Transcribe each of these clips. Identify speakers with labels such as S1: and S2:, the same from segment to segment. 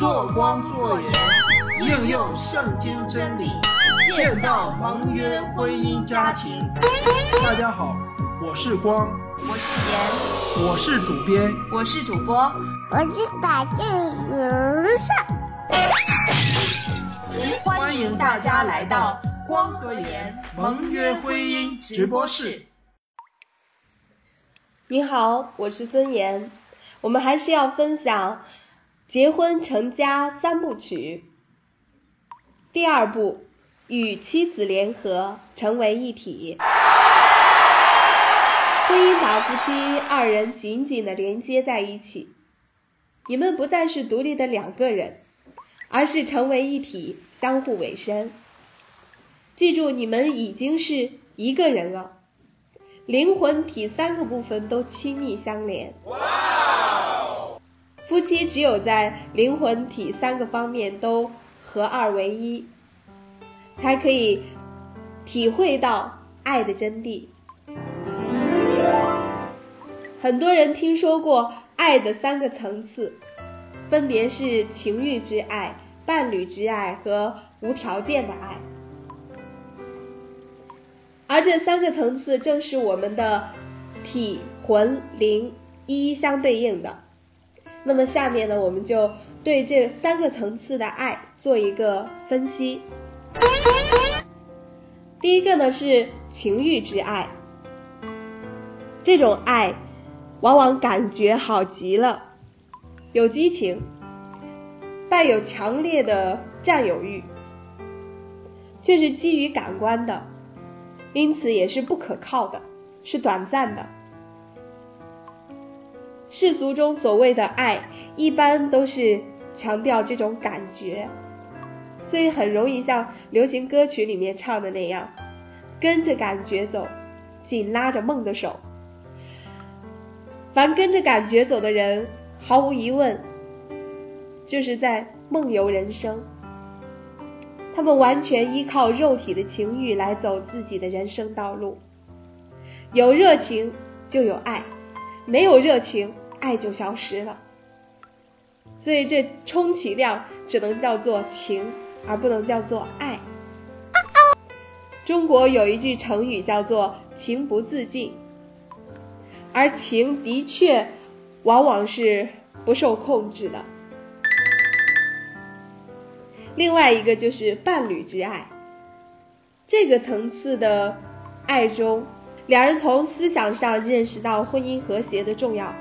S1: 做光做盐，应用圣经真理，建造盟约婚姻家庭。
S2: 大家好，我是光，
S3: 我是盐，
S2: 我是主编，
S3: 我是主播，
S4: 我是打酱油的
S1: 欢迎大家来到光和盐盟约婚姻直播室。
S5: 你好，我是孙岩。我们还是要分享结婚成家三部曲。第二部，与妻子联合成为一体。婚姻把夫妻二人紧紧的连接在一起，你们不再是独立的两个人，而是成为一体，相互委身。记住，你们已经是一个人了，灵魂体三个部分都亲密相连。夫妻只有在灵魂体三个方面都合二为一，才可以体会到爱的真谛。很多人听说过爱的三个层次，分别是情欲之爱、伴侣之爱和无条件的爱。而这三个层次正是我们的体、魂、灵一一相对应的。那么下面呢，我们就对这三个层次的爱做一个分析。第一个呢是情欲之爱，这种爱往往感觉好极了，有激情，带有强烈的占有欲，却是基于感官的，因此也是不可靠的，是短暂的。世俗中所谓的爱，一般都是强调这种感觉，所以很容易像流行歌曲里面唱的那样，跟着感觉走，紧拉着梦的手。凡跟着感觉走的人，毫无疑问，就是在梦游人生。他们完全依靠肉体的情欲来走自己的人生道路。有热情就有爱，没有热情。爱就消失了，所以这充其量只能叫做情，而不能叫做爱。中国有一句成语叫做“情不自禁”，而情的确往往是不受控制的。另外一个就是伴侣之爱，这个层次的爱中，两人从思想上认识到婚姻和谐的重要。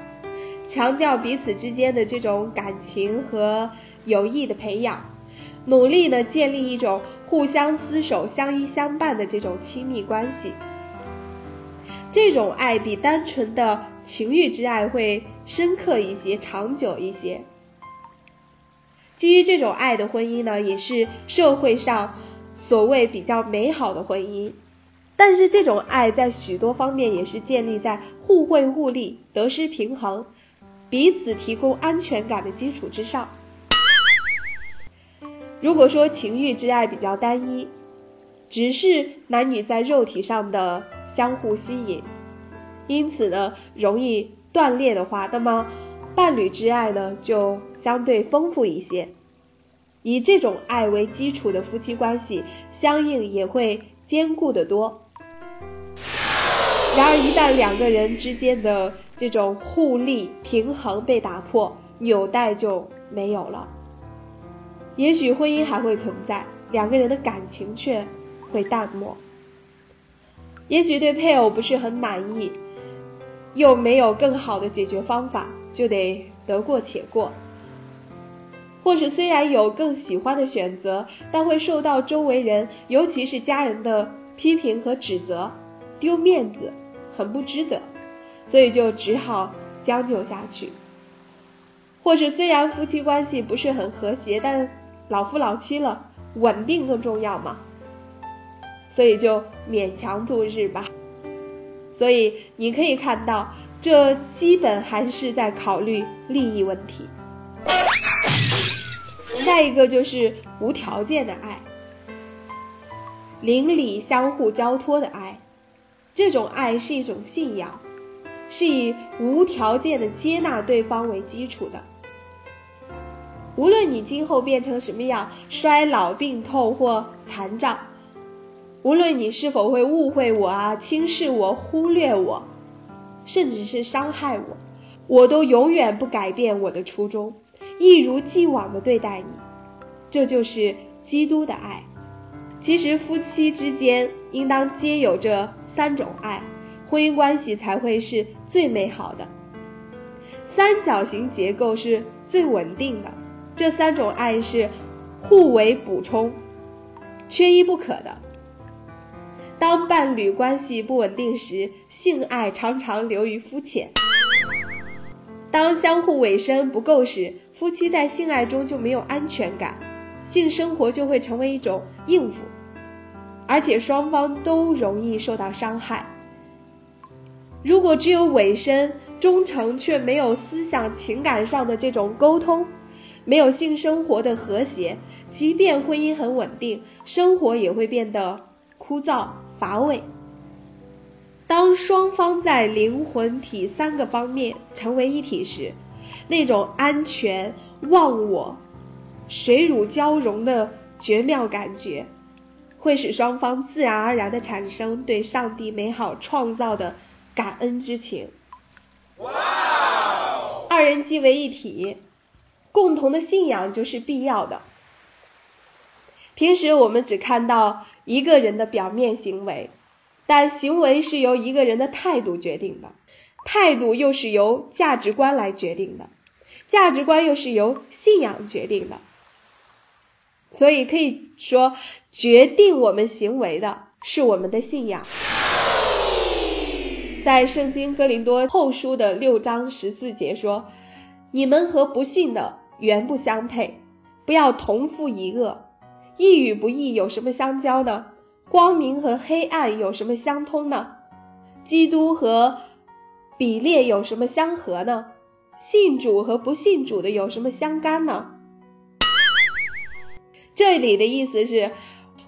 S5: 强调彼此之间的这种感情和友谊的培养，努力呢建立一种互相厮守、相依相伴的这种亲密关系。这种爱比单纯的情欲之爱会深刻一些、长久一些。基于这种爱的婚姻呢，也是社会上所谓比较美好的婚姻。但是这种爱在许多方面也是建立在互惠互利、得失平衡。彼此提供安全感的基础之上。如果说情欲之爱比较单一，只是男女在肉体上的相互吸引，因此呢容易断裂的话，那么伴侣之爱呢就相对丰富一些。以这种爱为基础的夫妻关系，相应也会坚固的多。然而一旦两个人之间的这种互利平衡被打破，纽带就没有了。也许婚姻还会存在，两个人的感情却会淡漠。也许对配偶不是很满意，又没有更好的解决方法，就得得过且过。或是虽然有更喜欢的选择，但会受到周围人，尤其是家人的批评和指责，丢面子。很不值得，所以就只好将就下去。或是虽然夫妻关系不是很和谐，但老夫老妻了，稳定更重要嘛，所以就勉强度日吧。所以你可以看到，这基本还是在考虑利益问题。再一个就是无条件的爱，邻里相互交托的爱。这种爱是一种信仰，是以无条件的接纳对方为基础的。无论你今后变成什么样，衰老、病痛或残障，无论你是否会误会我啊、轻视我、忽略我，甚至是伤害我，我都永远不改变我的初衷，一如既往的对待你。这就是基督的爱。其实夫妻之间应当皆有这三种爱，婚姻关系才会是最美好的。三角形结构是最稳定的，这三种爱是互为补充，缺一不可的。当伴侣关系不稳定时，性爱常常流于肤浅；当相互委身不够时，夫妻在性爱中就没有安全感，性生活就会成为一种应付，而且双方都容易受到伤害。如果只有委身，忠诚却没有思想情感上的这种沟通，没有性生活的和谐，即便婚姻很稳定，生活也会变得枯燥乏味。当双方在灵魂体三个方面成为一体时，那种安全、忘我、水乳交融的绝妙感觉，会使双方自然而然的产生对上帝美好创造的感恩之情。二人即为一体，共同的信仰就是必要的。平时我们只看到一个人的表面行为，但行为是由一个人的态度决定的，态度又是由价值观来决定的，价值观又是由信仰决定的。所以可以说，决定我们行为的是我们的信仰。在圣经哥林多后书的六章十四节说：“你们和不信的原不相配，不要同父一恶。义与不义有什么相交呢？光明和黑暗有什么相通呢？基督和比列有什么相合呢？信主和不信主的有什么相干呢？”这里的意思是，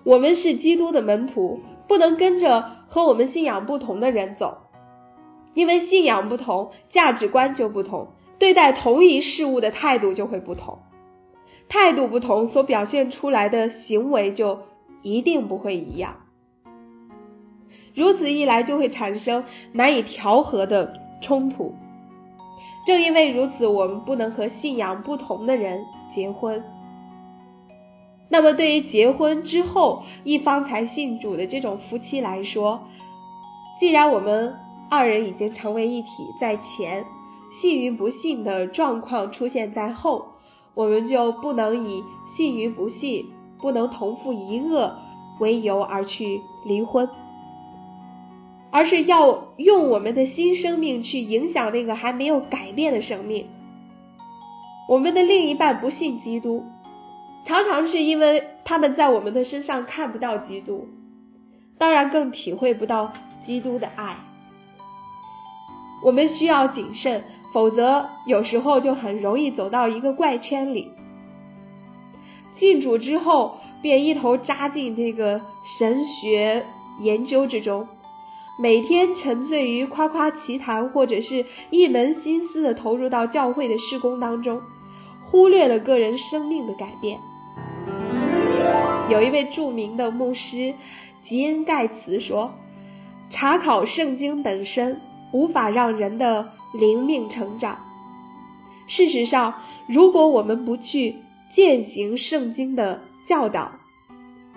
S5: 我们是基督的门徒，不能跟着和我们信仰不同的人走。因为信仰不同，价值观就不同，对待同一事物的态度就会不同，态度不同，所表现出来的行为就一定不会一样。如此一来，就会产生难以调和的冲突。正因为如此，我们不能和信仰不同的人结婚。那么，对于结婚之后一方才信主的这种夫妻来说，既然我们。二人已经成为一体，在前信与不信的状况出现在后，我们就不能以信与不信不能同父一恶为由而去离婚，而是要用我们的新生命去影响那个还没有改变的生命。我们的另一半不信基督，常常是因为他们在我们的身上看不到基督，当然更体会不到基督的爱。我们需要谨慎，否则有时候就很容易走到一个怪圈里。信主之后，便一头扎进这个神学研究之中，每天沉醉于夸夸其谈，或者是一门心思的投入到教会的施工当中，忽略了个人生命的改变。有一位著名的牧师吉恩盖茨说：“查考圣经本身。”无法让人的灵命成长。事实上，如果我们不去践行圣经的教导，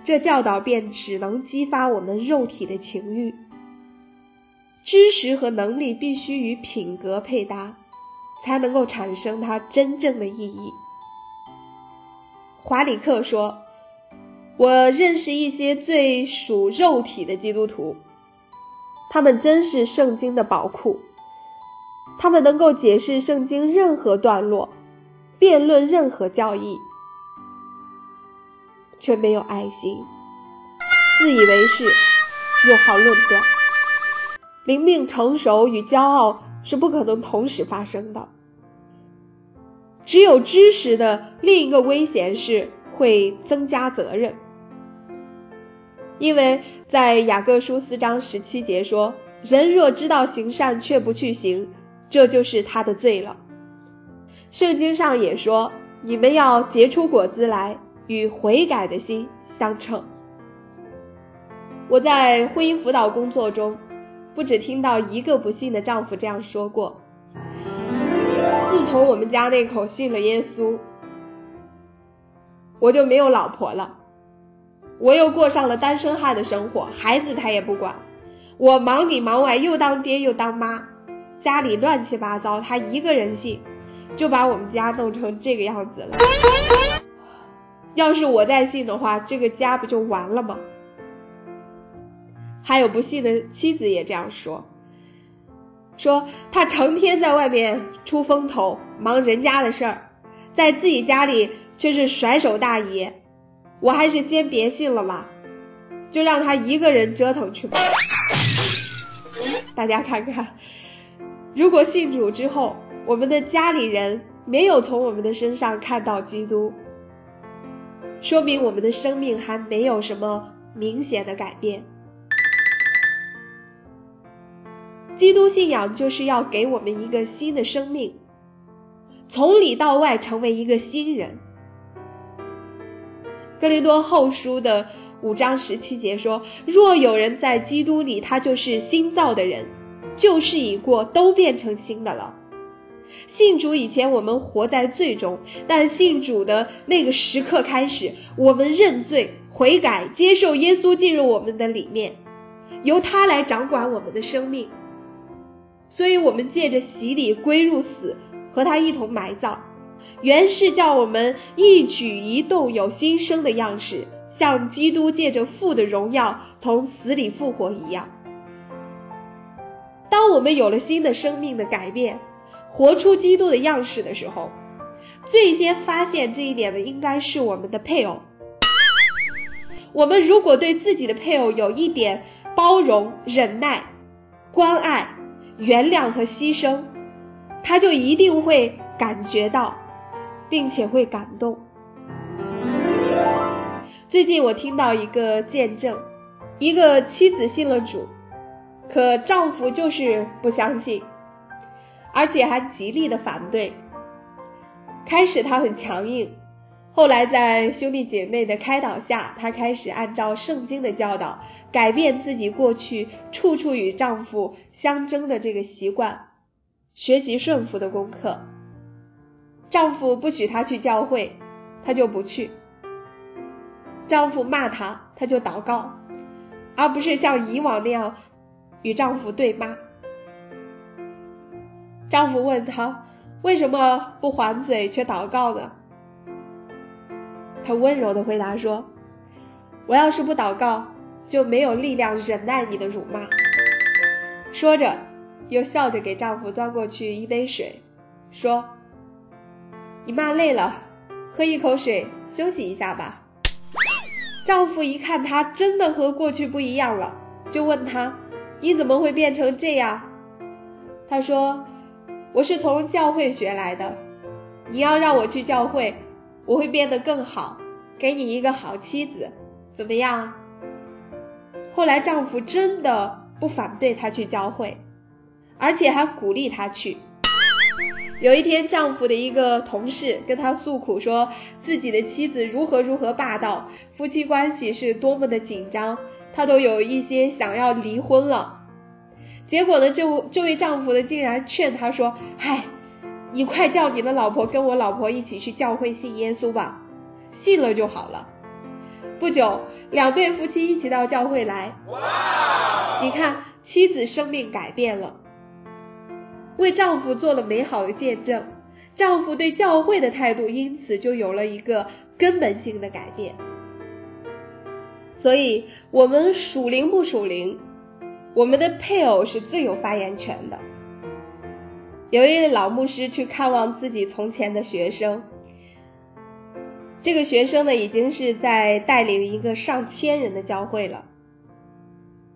S5: 这教导便只能激发我们肉体的情欲。知识和能力必须与品格配搭，才能够产生它真正的意义。华里克说：“我认识一些最属肉体的基督徒。”他们真是圣经的宝库，他们能够解释圣经任何段落，辩论任何教义，却没有爱心，自以为是，又好论断。灵命成熟与骄傲是不可能同时发生的。只有知识的另一个危险是会增加责任。因为在雅各书四章十七节说：“人若知道行善却不去行，这就是他的罪了。”圣经上也说：“你们要结出果子来，与悔改的心相称。我在婚姻辅导工作中，不止听到一个不幸的丈夫这样说过：自从我们家那口信了耶稣，我就没有老婆了，我又过上了单身汉的生活，孩子他也不管，我忙里忙外，又当爹又当妈，家里乱七八糟，他一个人信，就把我们家弄成这个样子了。要是我再信的话，这个家不就完了吗？还有不信的妻子也这样说，说他成天在外面出风头，忙人家的事儿，在自己家里却是甩手大爷。我还是先别信了吧，就让他一个人折腾去吧。大家看看，如果信主之后，我们的家里人没有从我们的身上看到基督，说明我们的生命还没有什么明显的改变。基督信仰就是要给我们一个新的生命，从里到外成为一个新人。哥林多后书的五章十七节说：“若有人在基督里，他就是新造的人，旧事已过，都变成新的了。”信主以前，我们活在罪中，但信主的那个时刻开始，我们认罪悔改，接受耶稣进入我们的里面，由他来掌管我们的生命。所以，我们借着洗礼归入死，和他一同埋葬，原是叫我们一举一动有新生的样式，像基督借着父的荣耀从死里复活一样。当我们有了新的生命的改变，活出基督的样式的时候，最先发现这一点的应该是我们的配偶。我们如果对自己的配偶有一点包容、忍耐、关爱，原谅和牺牲，他就一定会感觉到，并且会感动。最近我听到一个见证，一个妻子信了主，可丈夫就是不相信，而且还极力的反对。开始他很强硬，后来在兄弟姐妹的开导下，他开始按照圣经的教导，改变自己过去处处与丈夫。相争的这个习惯，学习顺服的功课。丈夫不许她去教会，她就不去；丈夫骂她，她就祷告，而不是像以往那样与丈夫对骂。丈夫问她为什么不还嘴却祷告呢？她温柔的回答说：“我要是不祷告，就没有力量忍耐你的辱骂。”说着，又笑着给丈夫端过去一杯水，说：“你骂累了，喝一口水休息一下吧。”丈夫一看她真的和过去不一样了，就问她：“你怎么会变成这样？”她说：“我是从教会学来的，你要让我去教会，我会变得更好，给你一个好妻子，怎么样？”后来丈夫真的。不反对她去教会，而且还鼓励她去。有一天，丈夫的一个同事跟他诉苦，说自己的妻子如何如何霸道，夫妻关系是多么的紧张，他都有一些想要离婚了。结果呢，这这位丈夫呢，竟然劝他说：“嗨，你快叫你的老婆跟我老婆一起去教会信耶稣吧，信了就好了。”不久，两对夫妻一起到教会来。哇！你看，妻子生命改变了，为丈夫做了美好的见证，丈夫对教会的态度因此就有了一个根本性的改变。所以，我们属灵不属灵，我们的配偶是最有发言权的。有一位老牧师去看望自己从前的学生。这个学生呢，已经是在带领一个上千人的教会了。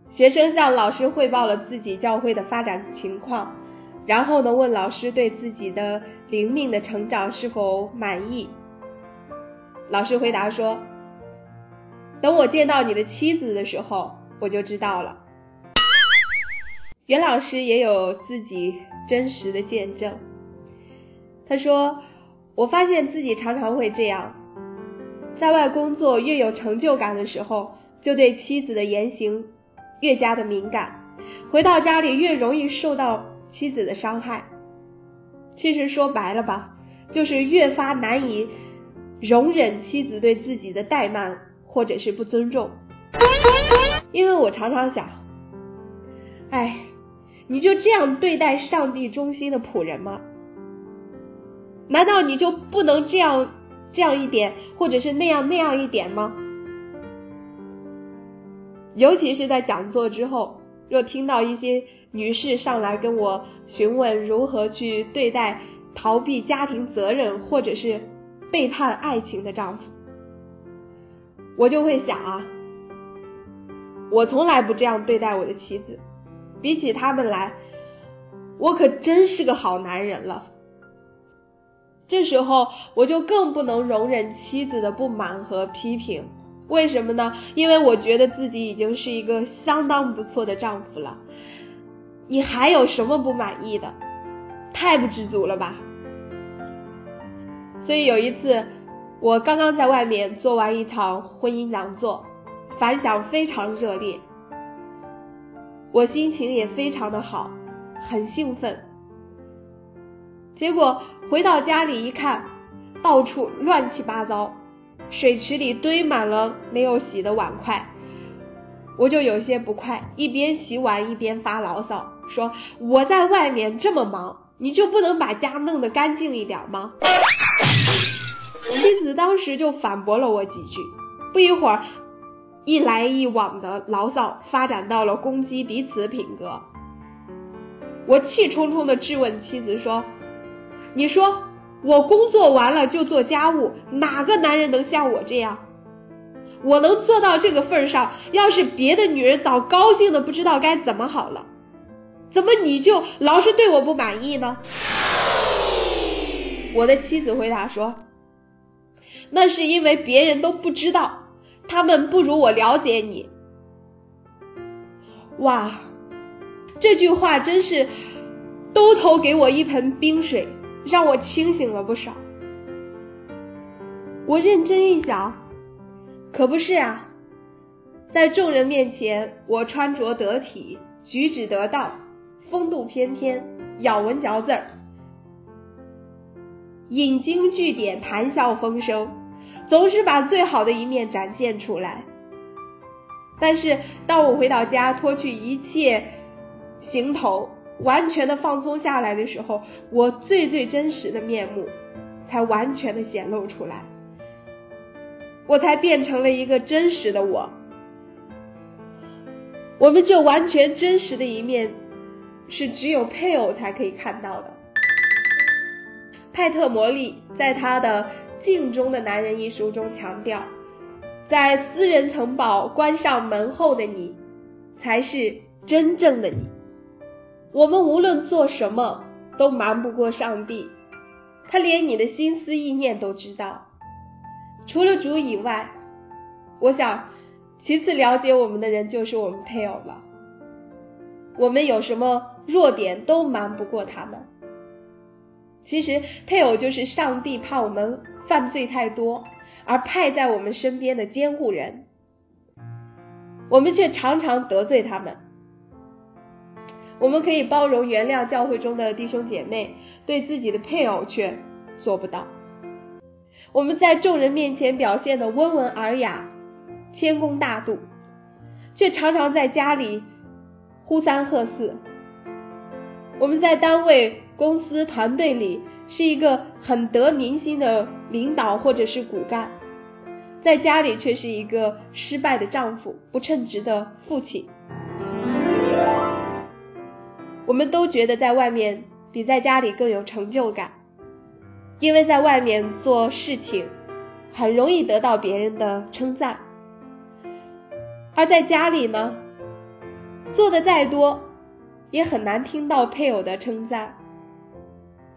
S5: 学生向老师汇报了自己教会的发展情况，然后呢，问老师对自己的灵命的成长是否满意。老师回答说：“等我见到你的妻子的时候，我就知道了。”袁老师也有自己真实的见证，他说。我发现自己常常会这样，在外工作越有成就感的时候，就对妻子的言行越加的敏感，回到家里越容易受到妻子的伤害。其实说白了吧，就是越发难以容忍妻子对自己的怠慢或者是不尊重。因为我常常想，哎，你就这样对待上帝中心的仆人吗？难道你就不能这样这样一点，或者是那样那样一点吗？尤其是在讲座之后，若听到一些女士上来跟我询问如何去对待逃避家庭责任或者是背叛爱情的丈夫，我就会想啊，我从来不这样对待我的妻子，比起他们来，我可真是个好男人了。这时候我就更不能容忍妻子的不满和批评，为什么呢？因为我觉得自己已经是一个相当不错的丈夫了，你还有什么不满意的？太不知足了吧！所以有一次，我刚刚在外面做完一场婚姻讲座，反响非常热烈，我心情也非常的好，很兴奋。结果回到家里一看，到处乱七八糟，水池里堆满了没有洗的碗筷，我就有些不快，一边洗碗一边发牢骚，说我在外面这么忙，你就不能把家弄得干净一点吗？妻子当时就反驳了我几句，不一会儿，一来一往的牢骚发展到了攻击彼此的品格，我气冲冲的质问妻子说。你说我工作完了就做家务，哪个男人能像我这样？我能做到这个份上，要是别的女人早高兴的不知道该怎么好了。怎么你就老是对我不满意呢？我的妻子回答说：“那是因为别人都不知道，他们不如我了解你。”哇，这句话真是兜头给我一盆冰水。让我清醒了不少。我认真一想，可不是啊，在众人面前，我穿着得体，举止得当，风度翩翩，咬文嚼字儿，引经据典，谈笑风生，总是把最好的一面展现出来。但是，当我回到家，脱去一切行头。完全的放松下来的时候，我最最真实的面目才完全的显露出来，我才变成了一个真实的我。我们这完全真实的一面，是只有配偶才可以看到的。派特·摩利在他的《镜中的男人》一书中强调，在私人城堡关上门后的你，才是真正的你。我们无论做什么，都瞒不过上帝，他连你的心思意念都知道。除了主以外，我想，其次了解我们的人就是我们配偶了。我们有什么弱点都瞒不过他们。其实，配偶就是上帝怕我们犯罪太多而派在我们身边的监护人，我们却常常得罪他们。我们可以包容原谅教会中的弟兄姐妹，对自己的配偶却做不到。我们在众人面前表现的温文尔雅、谦恭大度，却常常在家里呼三喝四。我们在单位、公司、团队里是一个很得民心的领导或者是骨干，在家里却是一个失败的丈夫、不称职的父亲。我们都觉得在外面比在家里更有成就感，因为在外面做事情很容易得到别人的称赞，而在家里呢，做的再多也很难听到配偶的称赞，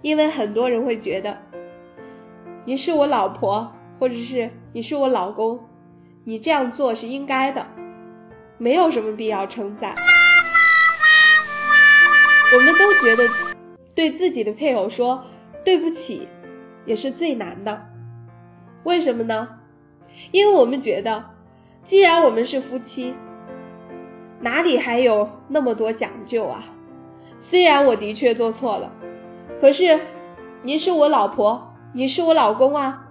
S5: 因为很多人会觉得你是我老婆，或者是你是我老公，你这样做是应该的，没有什么必要称赞。我们都觉得对自己的配偶说对不起也是最难的。为什么呢？因为我们觉得，既然我们是夫妻，哪里还有那么多讲究啊？虽然我的确做错了，可是你是我老婆，你是我老公啊，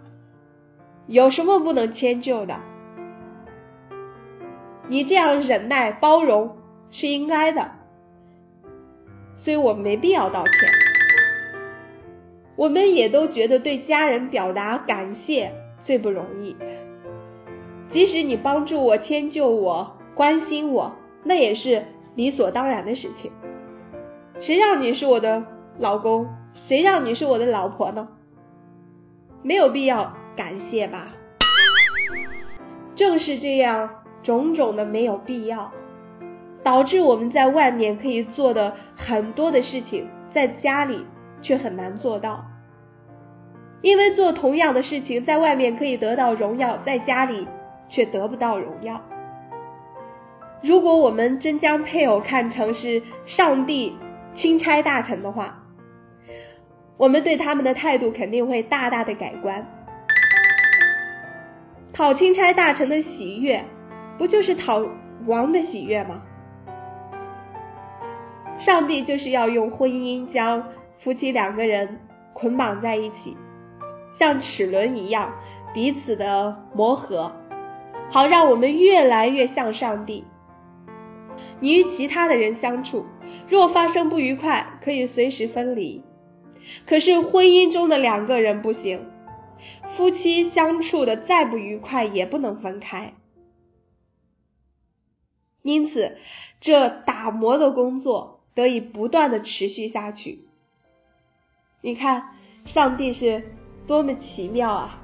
S5: 有什么不能迁就的？你这样忍耐包容是应该的，所以我没必要道歉。我们也都觉得对家人表达感谢最不容易，即使你帮助我、迁就我、关心我，那也是理所当然的事情。谁让你是我的老公？谁让你是我的老婆呢？没有必要感谢吧？正是这样种种的没有必要，导致我们在外面可以做的很多的事情，在家里却很难做到。因为做同样的事情，在外面可以得到荣耀，在家里却得不到荣耀。如果我们真将配偶看成是上帝，钦差大臣的话，我们对他们的态度肯定会大大的改观。讨钦差大臣的喜悦，不就是讨王的喜悦吗？上帝就是要用婚姻将夫妻两个人捆绑在一起，像齿轮一样彼此的磨合，好让我们越来越像上帝。你与其他的人相处。若发生不愉快，可以随时分离。可是婚姻中的两个人不行，夫妻相处的再不愉快也不能分开。因此，这打磨的工作得以不断的持续下去。你看，上帝是多么奇妙啊！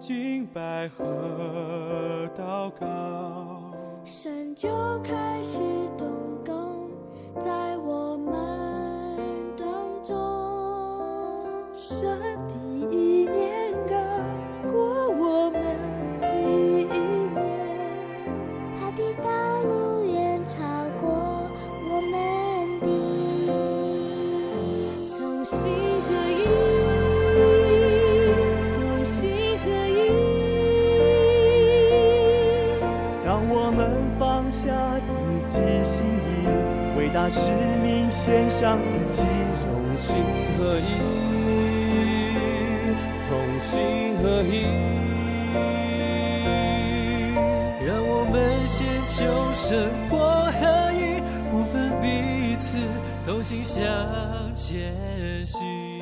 S6: 敬拜和祷告，
S7: 神就开始
S6: 使命献上自己，同心合一，同心合一，让我们先求生活合一，不分彼此，同心向前行。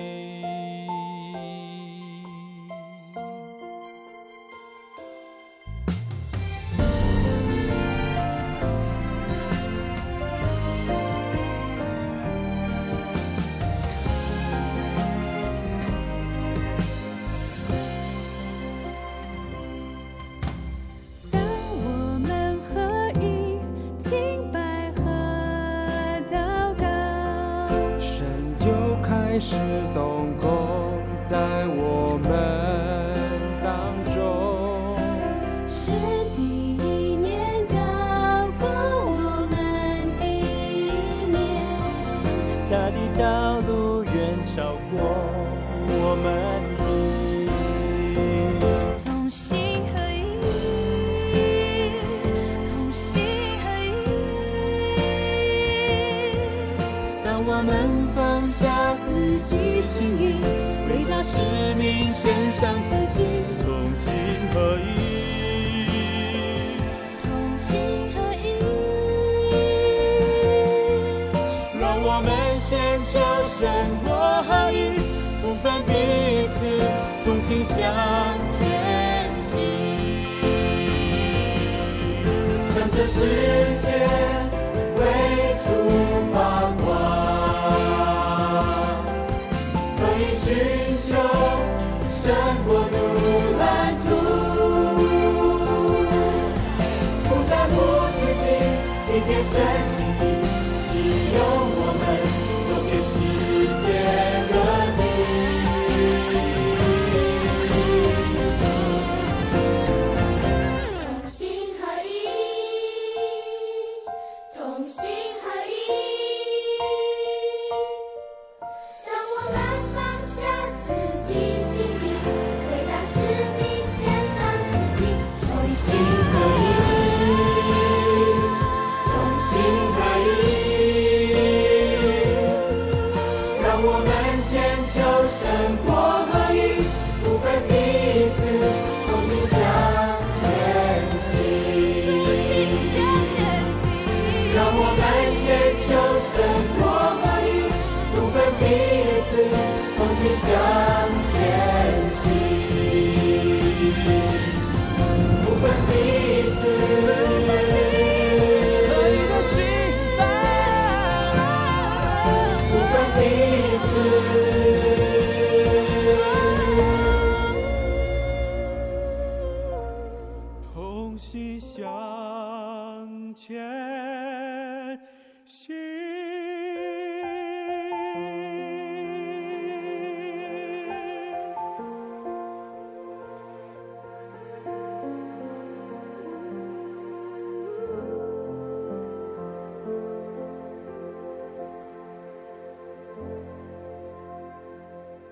S7: 贴身心
S6: 底是永